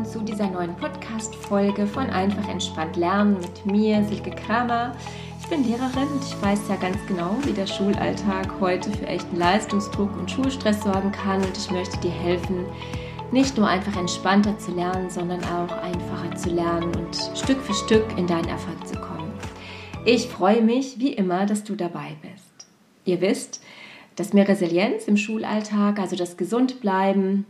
willkommen zu dieser neuen Podcast-Folge von Einfach entspannt lernen mit mir, Silke Kramer. Ich bin Lehrerin und ich weiß ja ganz genau, wie der Schulalltag heute für echten Leistungsdruck und Schulstress sorgen kann und ich möchte dir helfen, nicht nur einfach entspannter zu lernen, sondern auch einfacher zu lernen und Stück für Stück in deinen Erfolg zu kommen. Ich freue mich, wie immer, dass du dabei bist. Ihr wisst, dass mir Resilienz im Schulalltag, also das Gesundbleiben,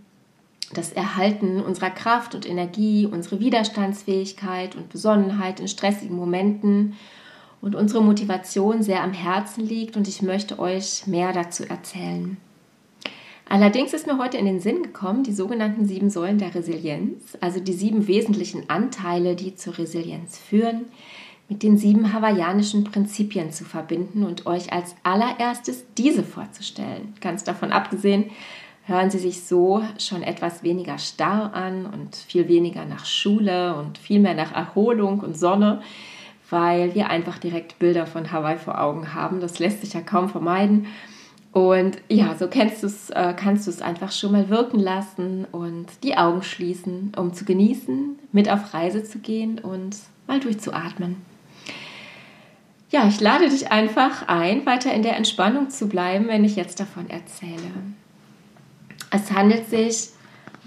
das Erhalten unserer Kraft und Energie, unsere Widerstandsfähigkeit und Besonnenheit in stressigen Momenten und unsere Motivation sehr am Herzen liegt und ich möchte euch mehr dazu erzählen. Allerdings ist mir heute in den Sinn gekommen, die sogenannten sieben Säulen der Resilienz, also die sieben wesentlichen Anteile, die zur Resilienz führen, mit den sieben hawaiianischen Prinzipien zu verbinden und euch als allererstes diese vorzustellen. Ganz davon abgesehen, hören sie sich so schon etwas weniger starr an und viel weniger nach Schule und viel mehr nach Erholung und Sonne, weil wir einfach direkt Bilder von Hawaii vor Augen haben. Das lässt sich ja kaum vermeiden. Und ja, so kennst du's, äh, kannst du es einfach schon mal wirken lassen und die Augen schließen, um zu genießen, mit auf Reise zu gehen und mal durchzuatmen. Ja, ich lade dich einfach ein, weiter in der Entspannung zu bleiben, wenn ich jetzt davon erzähle. Es handelt sich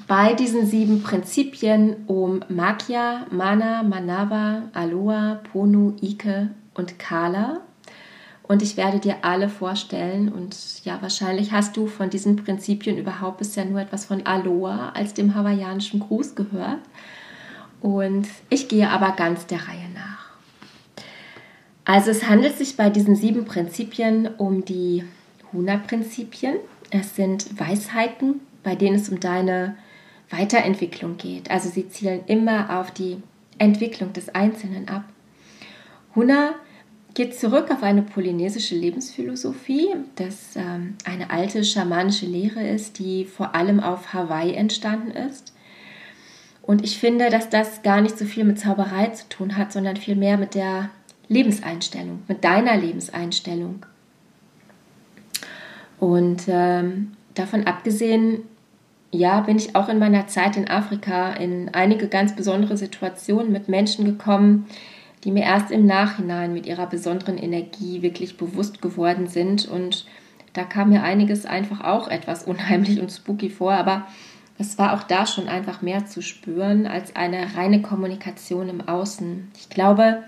bei diesen sieben Prinzipien um Magya, Mana, Manava, Aloha, Ponu, Ike und Kala. Und ich werde dir alle vorstellen. Und ja, wahrscheinlich hast du von diesen Prinzipien überhaupt bisher nur etwas von Aloha als dem hawaiianischen Gruß gehört. Und ich gehe aber ganz der Reihe nach. Also es handelt sich bei diesen sieben Prinzipien um die Huna-Prinzipien. Es sind Weisheiten, bei denen es um deine Weiterentwicklung geht. Also sie zielen immer auf die Entwicklung des Einzelnen ab. Huna geht zurück auf eine polynesische Lebensphilosophie, das ähm, eine alte schamanische Lehre ist, die vor allem auf Hawaii entstanden ist. Und ich finde, dass das gar nicht so viel mit Zauberei zu tun hat, sondern vielmehr mit der Lebenseinstellung, mit deiner Lebenseinstellung. Und ähm, davon abgesehen, ja, bin ich auch in meiner Zeit in Afrika in einige ganz besondere Situationen mit Menschen gekommen, die mir erst im Nachhinein mit ihrer besonderen Energie wirklich bewusst geworden sind. Und da kam mir einiges einfach auch etwas unheimlich und spooky vor, aber es war auch da schon einfach mehr zu spüren als eine reine Kommunikation im Außen. Ich glaube,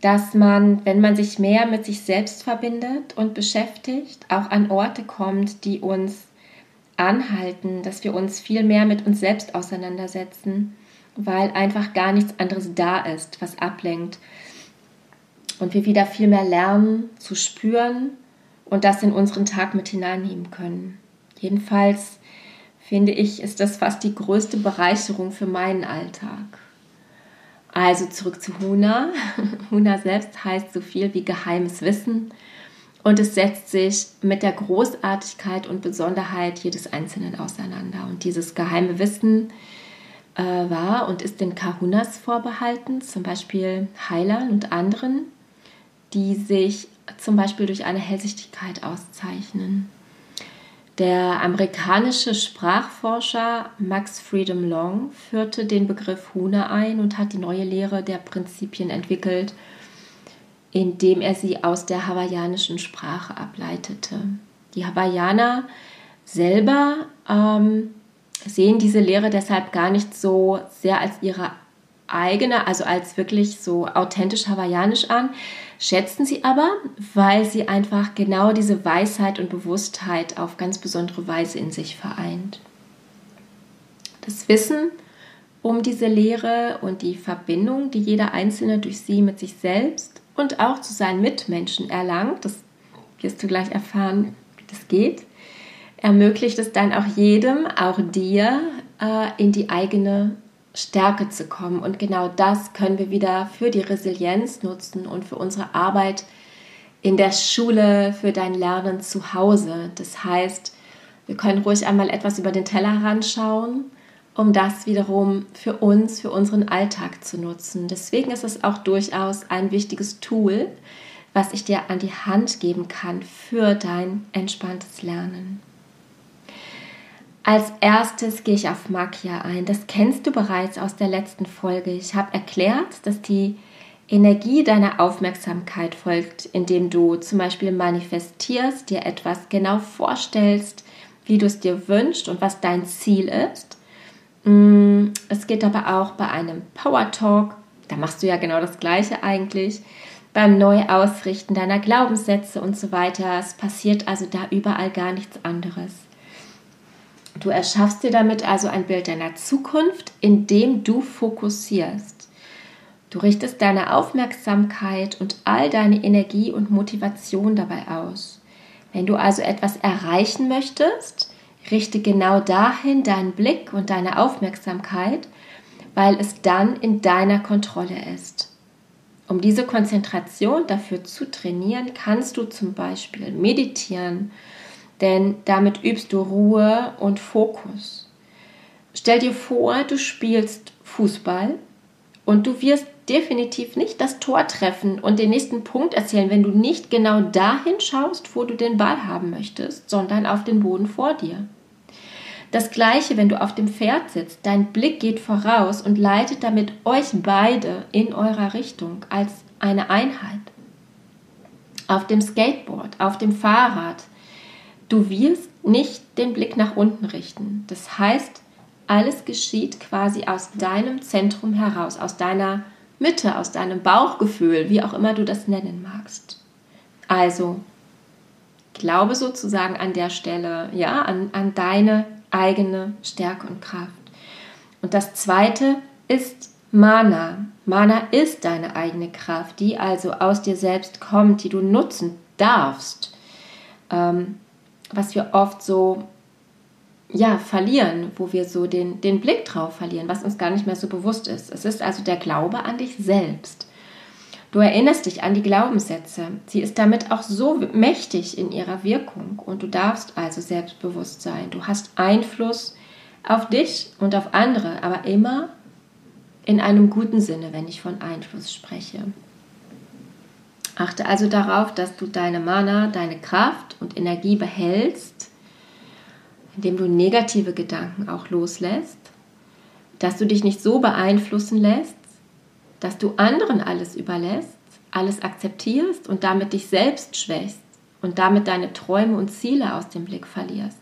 dass man, wenn man sich mehr mit sich selbst verbindet und beschäftigt, auch an Orte kommt, die uns anhalten, dass wir uns viel mehr mit uns selbst auseinandersetzen, weil einfach gar nichts anderes da ist, was ablenkt. Und wir wieder viel mehr lernen zu spüren und das in unseren Tag mit hineinnehmen können. Jedenfalls finde ich, ist das fast die größte Bereicherung für meinen Alltag. Also zurück zu Huna. Huna selbst heißt so viel wie geheimes Wissen und es setzt sich mit der Großartigkeit und Besonderheit jedes Einzelnen auseinander. Und dieses geheime Wissen äh, war und ist den Kahunas vorbehalten, zum Beispiel Heilern und anderen, die sich zum Beispiel durch eine Hellsichtigkeit auszeichnen. Der amerikanische Sprachforscher Max Freedom Long führte den Begriff Huna ein und hat die neue Lehre der Prinzipien entwickelt, indem er sie aus der hawaiianischen Sprache ableitete. Die Hawaiianer selber ähm, sehen diese Lehre deshalb gar nicht so sehr als ihre eigene, also als wirklich so authentisch hawaiianisch an, schätzen sie aber, weil sie einfach genau diese Weisheit und Bewusstheit auf ganz besondere Weise in sich vereint. Das Wissen um diese Lehre und die Verbindung, die jeder Einzelne durch sie mit sich selbst und auch zu seinen Mitmenschen erlangt, das wirst du gleich erfahren, wie das geht, ermöglicht es dann auch jedem, auch dir, äh, in die eigene Stärke zu kommen. Und genau das können wir wieder für die Resilienz nutzen und für unsere Arbeit in der Schule, für dein Lernen zu Hause. Das heißt, wir können ruhig einmal etwas über den Teller heranschauen, um das wiederum für uns, für unseren Alltag zu nutzen. Deswegen ist es auch durchaus ein wichtiges Tool, was ich dir an die Hand geben kann für dein entspanntes Lernen. Als erstes gehe ich auf Makia ein. Das kennst du bereits aus der letzten Folge. Ich habe erklärt, dass die Energie deiner Aufmerksamkeit folgt, indem du zum Beispiel manifestierst, dir etwas genau vorstellst, wie du es dir wünschst und was dein Ziel ist. Mm, es geht aber auch bei einem Power Talk, da machst du ja genau das Gleiche eigentlich, beim Neuausrichten deiner Glaubenssätze und so weiter. Es passiert also da überall gar nichts anderes. Du erschaffst dir damit also ein Bild deiner Zukunft, indem du fokussierst. Du richtest deine Aufmerksamkeit und all deine Energie und Motivation dabei aus. Wenn du also etwas erreichen möchtest, richte genau dahin deinen Blick und deine Aufmerksamkeit, weil es dann in deiner Kontrolle ist. Um diese Konzentration dafür zu trainieren, kannst du zum Beispiel meditieren denn damit übst du Ruhe und Fokus. Stell dir vor, du spielst Fußball und du wirst definitiv nicht das Tor treffen und den nächsten Punkt erzählen, wenn du nicht genau dahin schaust, wo du den Ball haben möchtest, sondern auf den Boden vor dir. Das gleiche, wenn du auf dem Pferd sitzt, dein Blick geht voraus und leitet damit euch beide in eurer Richtung als eine Einheit. Auf dem Skateboard, auf dem Fahrrad, Du wirst nicht den Blick nach unten richten. Das heißt, alles geschieht quasi aus deinem Zentrum heraus, aus deiner Mitte, aus deinem Bauchgefühl, wie auch immer du das nennen magst. Also, glaube sozusagen an der Stelle, ja, an, an deine eigene Stärke und Kraft. Und das zweite ist Mana. Mana ist deine eigene Kraft, die also aus dir selbst kommt, die du nutzen darfst. Ähm, was wir oft so ja, verlieren, wo wir so den, den Blick drauf verlieren, was uns gar nicht mehr so bewusst ist. Es ist also der Glaube an dich selbst. Du erinnerst dich an die Glaubenssätze. Sie ist damit auch so mächtig in ihrer Wirkung und du darfst also selbstbewusst sein. Du hast Einfluss auf dich und auf andere, aber immer in einem guten Sinne, wenn ich von Einfluss spreche. Achte also darauf, dass du deine Mana, deine Kraft und Energie behältst, indem du negative Gedanken auch loslässt, dass du dich nicht so beeinflussen lässt, dass du anderen alles überlässt, alles akzeptierst und damit dich selbst schwächst und damit deine Träume und Ziele aus dem Blick verlierst.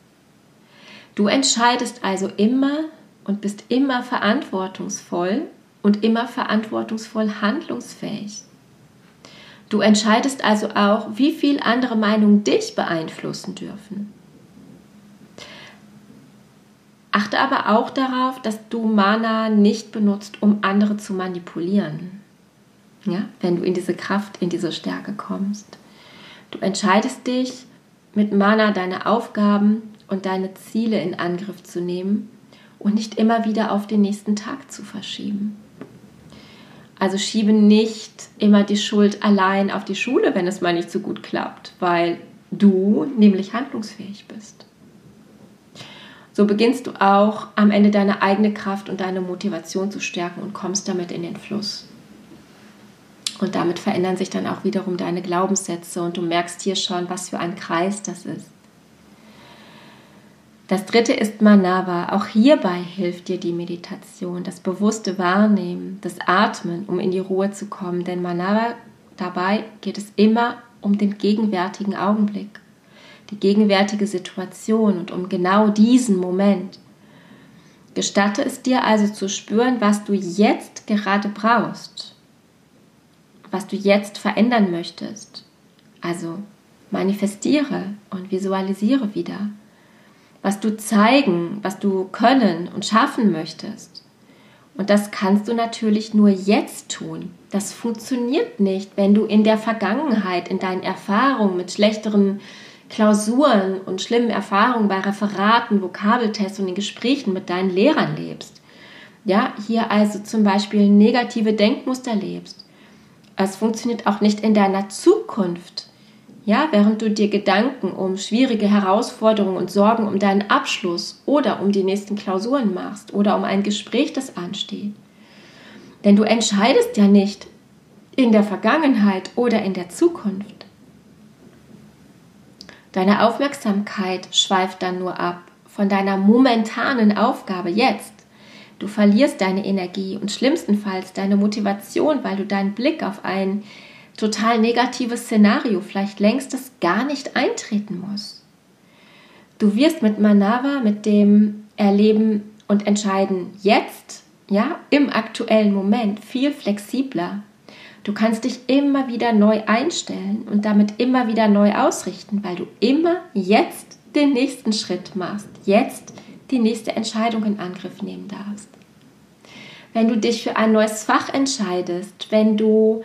Du entscheidest also immer und bist immer verantwortungsvoll und immer verantwortungsvoll handlungsfähig. Du entscheidest also auch, wie viel andere Meinungen dich beeinflussen dürfen. Achte aber auch darauf, dass du Mana nicht benutzt, um andere zu manipulieren. Ja, wenn du in diese Kraft, in diese Stärke kommst. Du entscheidest dich, mit Mana deine Aufgaben und deine Ziele in Angriff zu nehmen und nicht immer wieder auf den nächsten Tag zu verschieben. Also schiebe nicht immer die Schuld allein auf die Schule, wenn es mal nicht so gut klappt, weil du nämlich handlungsfähig bist. So beginnst du auch am Ende deine eigene Kraft und deine Motivation zu stärken und kommst damit in den Fluss. Und damit verändern sich dann auch wiederum deine Glaubenssätze und du merkst hier schon, was für ein Kreis das ist. Das dritte ist Manava. Auch hierbei hilft dir die Meditation, das bewusste Wahrnehmen, das Atmen, um in die Ruhe zu kommen. Denn Manava, dabei geht es immer um den gegenwärtigen Augenblick, die gegenwärtige Situation und um genau diesen Moment. Gestatte es dir also zu spüren, was du jetzt gerade brauchst, was du jetzt verändern möchtest. Also manifestiere und visualisiere wieder was du zeigen, was du können und schaffen möchtest. Und das kannst du natürlich nur jetzt tun. Das funktioniert nicht, wenn du in der Vergangenheit, in deinen Erfahrungen mit schlechteren Klausuren und schlimmen Erfahrungen bei Referaten, Vokabeltests und in Gesprächen mit deinen Lehrern lebst. Ja, hier also zum Beispiel negative Denkmuster lebst. Es funktioniert auch nicht in deiner Zukunft, ja, während du dir Gedanken um schwierige Herausforderungen und Sorgen um deinen Abschluss oder um die nächsten Klausuren machst oder um ein Gespräch, das ansteht. Denn du entscheidest ja nicht in der Vergangenheit oder in der Zukunft. Deine Aufmerksamkeit schweift dann nur ab von deiner momentanen Aufgabe jetzt. Du verlierst deine Energie und schlimmstenfalls deine Motivation, weil du deinen Blick auf ein total negatives Szenario vielleicht längst das gar nicht eintreten muss. Du wirst mit Manava, mit dem Erleben und Entscheiden jetzt, ja, im aktuellen Moment viel flexibler. Du kannst dich immer wieder neu einstellen und damit immer wieder neu ausrichten, weil du immer jetzt den nächsten Schritt machst, jetzt die nächste Entscheidung in Angriff nehmen darfst. Wenn du dich für ein neues Fach entscheidest, wenn du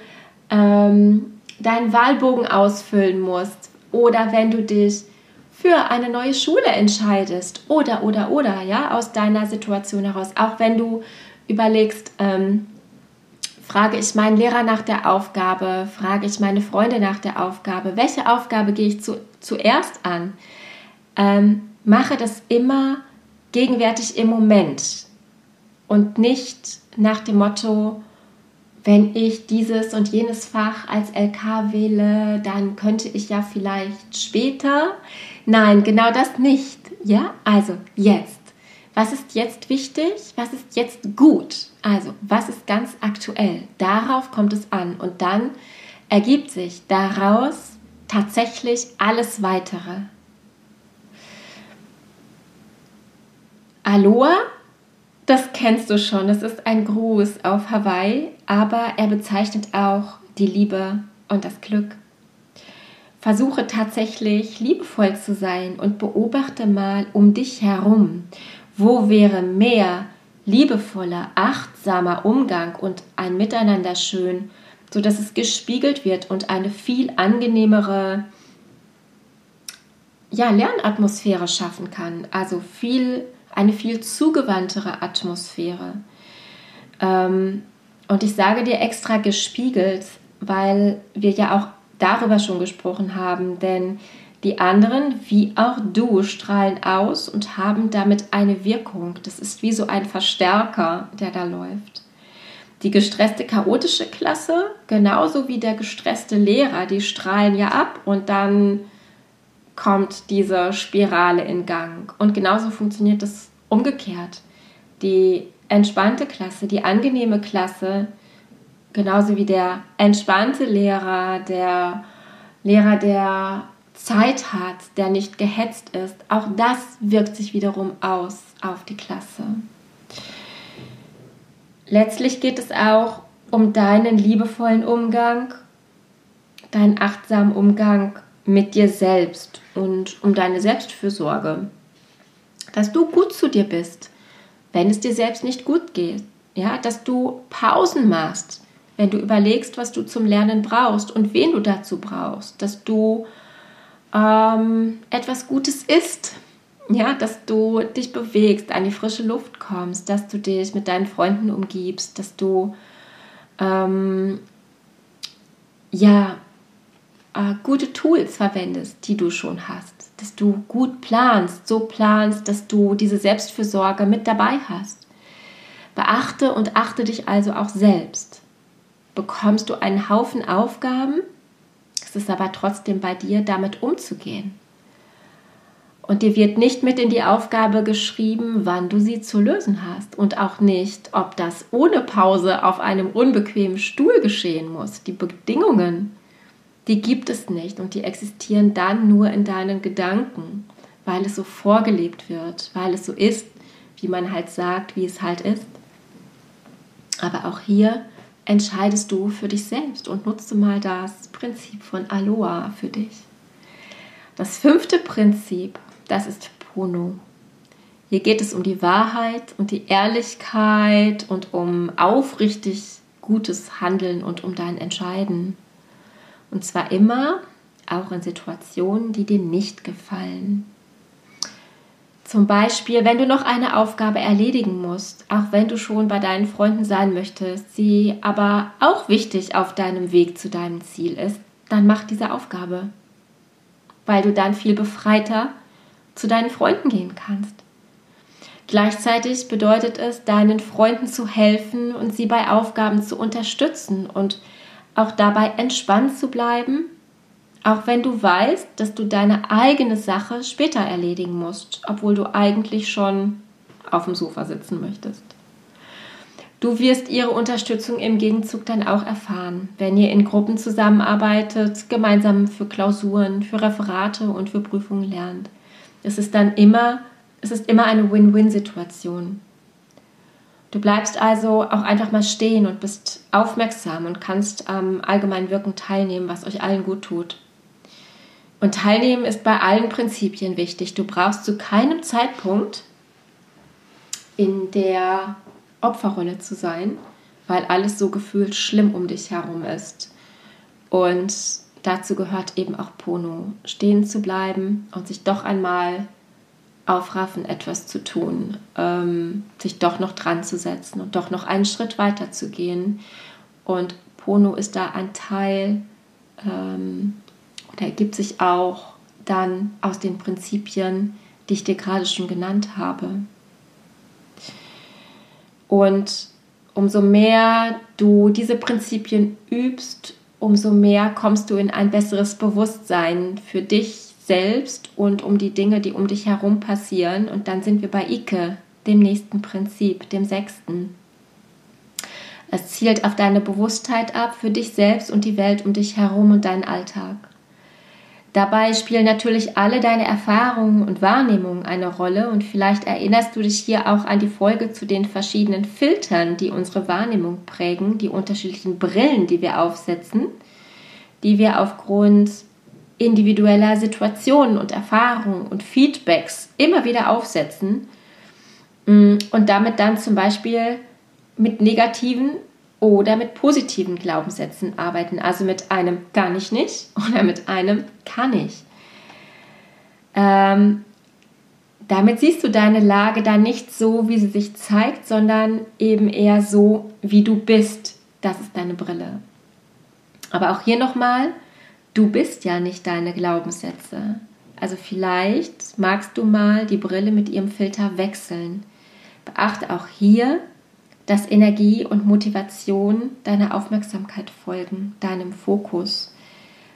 ähm, deinen Wahlbogen ausfüllen musst oder wenn du dich für eine neue Schule entscheidest oder, oder, oder, ja, aus deiner Situation heraus. Auch wenn du überlegst, ähm, frage ich meinen Lehrer nach der Aufgabe, frage ich meine Freunde nach der Aufgabe, welche Aufgabe gehe ich zu, zuerst an? Ähm, mache das immer gegenwärtig im Moment und nicht nach dem Motto, wenn ich dieses und jenes Fach als LK wähle, dann könnte ich ja vielleicht später. Nein, genau das nicht. Ja, also jetzt. Was ist jetzt wichtig? Was ist jetzt gut? Also, was ist ganz aktuell? Darauf kommt es an. Und dann ergibt sich daraus tatsächlich alles weitere. Aloha das kennst du schon. Das ist ein Gruß auf Hawaii, aber er bezeichnet auch die Liebe und das Glück. Versuche tatsächlich liebevoll zu sein und beobachte mal um dich herum. Wo wäre mehr liebevoller, achtsamer Umgang und ein Miteinander schön, sodass es gespiegelt wird und eine viel angenehmere ja, Lernatmosphäre schaffen kann. Also viel eine viel zugewandtere Atmosphäre. Ähm, und ich sage dir extra gespiegelt, weil wir ja auch darüber schon gesprochen haben, denn die anderen, wie auch du, strahlen aus und haben damit eine Wirkung. Das ist wie so ein Verstärker, der da läuft. Die gestresste, chaotische Klasse, genauso wie der gestresste Lehrer, die strahlen ja ab und dann kommt diese Spirale in Gang. Und genauso funktioniert das umgekehrt. Die entspannte Klasse, die angenehme Klasse, genauso wie der entspannte Lehrer, der Lehrer, der Zeit hat, der nicht gehetzt ist, auch das wirkt sich wiederum aus auf die Klasse. Letztlich geht es auch um deinen liebevollen Umgang, deinen achtsamen Umgang mit dir selbst und um deine Selbstfürsorge. Dass du gut zu dir bist, wenn es dir selbst nicht gut geht. Ja, dass du Pausen machst, wenn du überlegst, was du zum Lernen brauchst und wen du dazu brauchst. Dass du ähm, etwas Gutes isst. Ja, dass du dich bewegst, an die frische Luft kommst, dass du dich mit deinen Freunden umgibst, dass du ähm, ja, äh, gute Tools verwendest, die du schon hast, dass du gut planst, so planst, dass du diese Selbstfürsorge mit dabei hast. Beachte und achte dich also auch selbst. Bekommst du einen Haufen Aufgaben, es ist aber trotzdem bei dir, damit umzugehen. Und dir wird nicht mit in die Aufgabe geschrieben, wann du sie zu lösen hast und auch nicht, ob das ohne Pause auf einem unbequemen Stuhl geschehen muss. Die Bedingungen die gibt es nicht und die existieren dann nur in deinen Gedanken, weil es so vorgelebt wird, weil es so ist, wie man halt sagt, wie es halt ist. Aber auch hier entscheidest du für dich selbst und nutze mal das Prinzip von Aloha für dich. Das fünfte Prinzip, das ist Pono. Hier geht es um die Wahrheit und die Ehrlichkeit und um aufrichtig gutes Handeln und um dein Entscheiden. Und zwar immer auch in Situationen, die dir nicht gefallen. Zum Beispiel, wenn du noch eine Aufgabe erledigen musst, auch wenn du schon bei deinen Freunden sein möchtest, sie aber auch wichtig auf deinem Weg zu deinem Ziel ist, dann mach diese Aufgabe, weil du dann viel befreiter zu deinen Freunden gehen kannst. Gleichzeitig bedeutet es, deinen Freunden zu helfen und sie bei Aufgaben zu unterstützen und auch dabei entspannt zu bleiben, auch wenn du weißt, dass du deine eigene Sache später erledigen musst, obwohl du eigentlich schon auf dem Sofa sitzen möchtest. Du wirst ihre Unterstützung im Gegenzug dann auch erfahren, wenn ihr in Gruppen zusammenarbeitet, gemeinsam für Klausuren, für Referate und für Prüfungen lernt. Es ist dann immer, es ist immer eine Win-Win-Situation. Du bleibst also auch einfach mal stehen und bist aufmerksam und kannst am allgemeinen Wirken teilnehmen, was euch allen gut tut. Und teilnehmen ist bei allen Prinzipien wichtig. Du brauchst zu keinem Zeitpunkt in der Opferrolle zu sein, weil alles so gefühlt schlimm um dich herum ist. Und dazu gehört eben auch Pono, stehen zu bleiben und sich doch einmal aufraffen, etwas zu tun, ähm, sich doch noch dran zu setzen und doch noch einen Schritt weiter zu gehen. Und Pono ist da ein Teil ähm, oder ergibt sich auch dann aus den Prinzipien, die ich dir gerade schon genannt habe. Und umso mehr du diese Prinzipien übst, umso mehr kommst du in ein besseres Bewusstsein für dich selbst und um die Dinge, die um dich herum passieren. Und dann sind wir bei Ike, dem nächsten Prinzip, dem sechsten. Es zielt auf deine Bewusstheit ab für dich selbst und die Welt um dich herum und deinen Alltag. Dabei spielen natürlich alle deine Erfahrungen und Wahrnehmungen eine Rolle und vielleicht erinnerst du dich hier auch an die Folge zu den verschiedenen Filtern, die unsere Wahrnehmung prägen, die unterschiedlichen Brillen, die wir aufsetzen, die wir aufgrund individueller Situationen und Erfahrungen und Feedbacks immer wieder aufsetzen mm, und damit dann zum Beispiel mit negativen oder mit positiven Glaubenssätzen arbeiten, also mit einem kann ich nicht oder mit einem kann ich. Ähm, damit siehst du deine Lage dann nicht so, wie sie sich zeigt, sondern eben eher so, wie du bist. Das ist deine Brille. Aber auch hier nochmal, du bist ja nicht deine Glaubenssätze. Also vielleicht magst du mal die Brille mit ihrem Filter wechseln. Beachte auch hier, dass Energie und Motivation deiner Aufmerksamkeit folgen, deinem Fokus.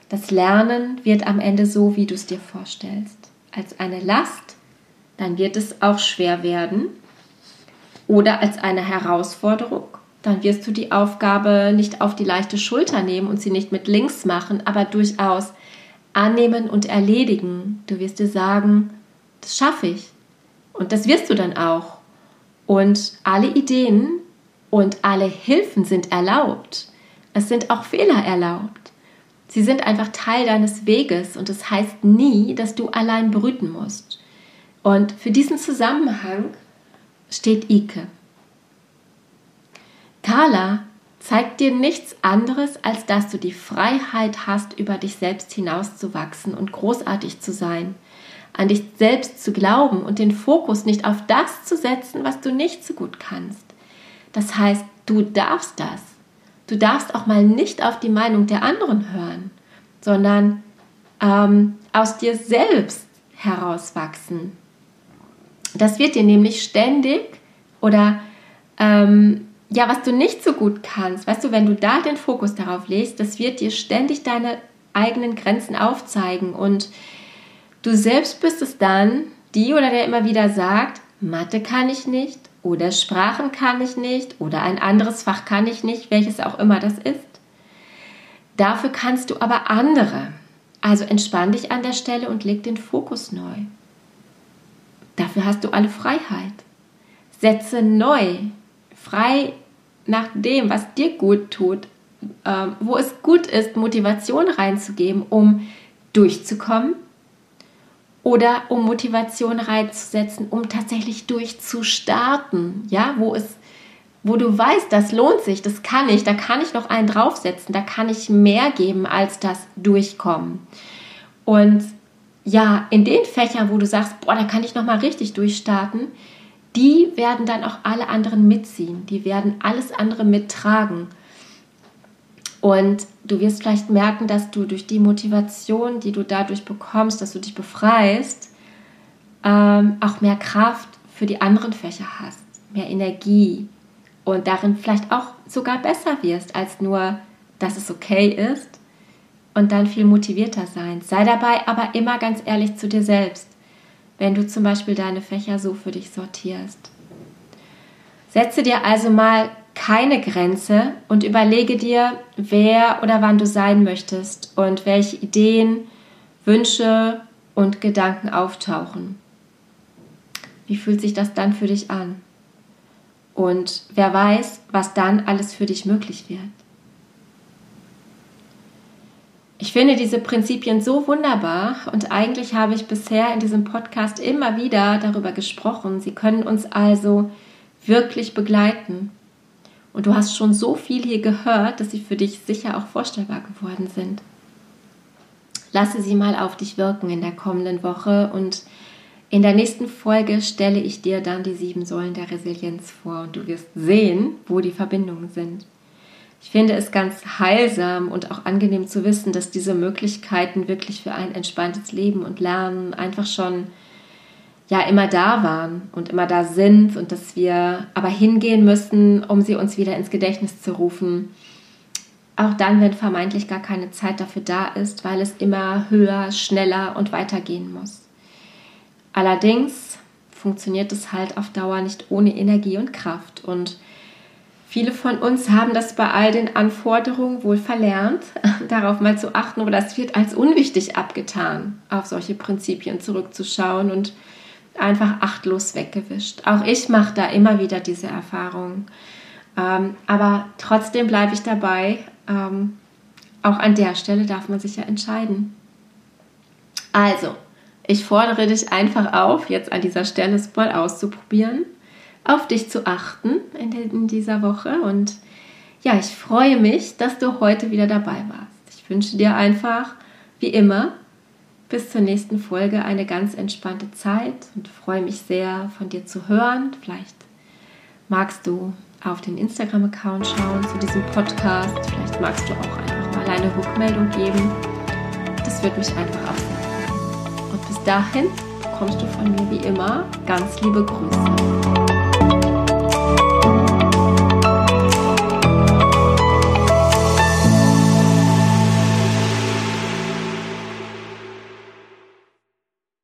Das Lernen wird am Ende so, wie du es dir vorstellst. Als eine Last, dann wird es auch schwer werden. Oder als eine Herausforderung, dann wirst du die Aufgabe nicht auf die leichte Schulter nehmen und sie nicht mit links machen, aber durchaus annehmen und erledigen. Du wirst dir sagen, das schaffe ich. Und das wirst du dann auch. Und alle Ideen und alle Hilfen sind erlaubt. Es sind auch Fehler erlaubt. Sie sind einfach Teil deines Weges und es das heißt nie, dass du allein brüten musst. Und für diesen Zusammenhang steht Ike. Carla zeigt dir nichts anderes, als dass du die Freiheit hast, über dich selbst hinauszuwachsen und großartig zu sein an dich selbst zu glauben und den Fokus nicht auf das zu setzen, was du nicht so gut kannst. Das heißt, du darfst das. Du darfst auch mal nicht auf die Meinung der anderen hören, sondern ähm, aus dir selbst herauswachsen. Das wird dir nämlich ständig oder ähm, ja, was du nicht so gut kannst, weißt du, wenn du da den Fokus darauf legst, das wird dir ständig deine eigenen Grenzen aufzeigen und Du selbst bist es dann, die oder der immer wieder sagt, Mathe kann ich nicht oder Sprachen kann ich nicht oder ein anderes Fach kann ich nicht, welches auch immer das ist. Dafür kannst du aber andere. Also entspann dich an der Stelle und leg den Fokus neu. Dafür hast du alle Freiheit. Setze neu, frei nach dem, was dir gut tut, äh, wo es gut ist, Motivation reinzugeben, um durchzukommen oder um Motivation reinzusetzen, um tatsächlich durchzustarten, ja, wo es wo du weißt, das lohnt sich, das kann ich, da kann ich noch einen draufsetzen, da kann ich mehr geben als das Durchkommen. Und ja, in den Fächern, wo du sagst, boah, da kann ich noch mal richtig durchstarten, die werden dann auch alle anderen mitziehen, die werden alles andere mittragen. Und du wirst vielleicht merken, dass du durch die Motivation, die du dadurch bekommst, dass du dich befreist, ähm, auch mehr Kraft für die anderen Fächer hast, mehr Energie und darin vielleicht auch sogar besser wirst, als nur, dass es okay ist und dann viel motivierter sein. Sei dabei aber immer ganz ehrlich zu dir selbst, wenn du zum Beispiel deine Fächer so für dich sortierst. Setze dir also mal keine Grenze und überlege dir, wer oder wann du sein möchtest und welche Ideen, Wünsche und Gedanken auftauchen. Wie fühlt sich das dann für dich an? Und wer weiß, was dann alles für dich möglich wird. Ich finde diese Prinzipien so wunderbar und eigentlich habe ich bisher in diesem Podcast immer wieder darüber gesprochen. Sie können uns also wirklich begleiten. Und du hast schon so viel hier gehört, dass sie für dich sicher auch vorstellbar geworden sind. Lasse sie mal auf dich wirken in der kommenden Woche und in der nächsten Folge stelle ich dir dann die sieben Säulen der Resilienz vor und du wirst sehen, wo die Verbindungen sind. Ich finde es ganz heilsam und auch angenehm zu wissen, dass diese Möglichkeiten wirklich für ein entspanntes Leben und Lernen einfach schon ja immer da waren und immer da sind und dass wir aber hingehen müssen, um sie uns wieder ins Gedächtnis zu rufen. Auch dann, wenn vermeintlich gar keine Zeit dafür da ist, weil es immer höher, schneller und weitergehen muss. Allerdings funktioniert es halt auf Dauer nicht ohne Energie und Kraft und Viele von uns haben das bei all den Anforderungen wohl verlernt, darauf mal zu achten oder es wird als unwichtig abgetan, auf solche Prinzipien zurückzuschauen und einfach achtlos weggewischt. Auch ich mache da immer wieder diese Erfahrung. Ähm, aber trotzdem bleibe ich dabei. Ähm, auch an der Stelle darf man sich ja entscheiden. Also, ich fordere dich einfach auf, jetzt an dieser Stelle es mal auszuprobieren, auf dich zu achten in, in dieser Woche. Und ja, ich freue mich, dass du heute wieder dabei warst. Ich wünsche dir einfach, wie immer, bis zur nächsten Folge eine ganz entspannte Zeit und freue mich sehr, von dir zu hören. Vielleicht magst du auf den Instagram-Account schauen zu diesem Podcast. Vielleicht magst du auch einfach mal eine Rückmeldung geben. Das würde mich einfach auch freuen. Und bis dahin bekommst du von mir wie immer ganz liebe Grüße.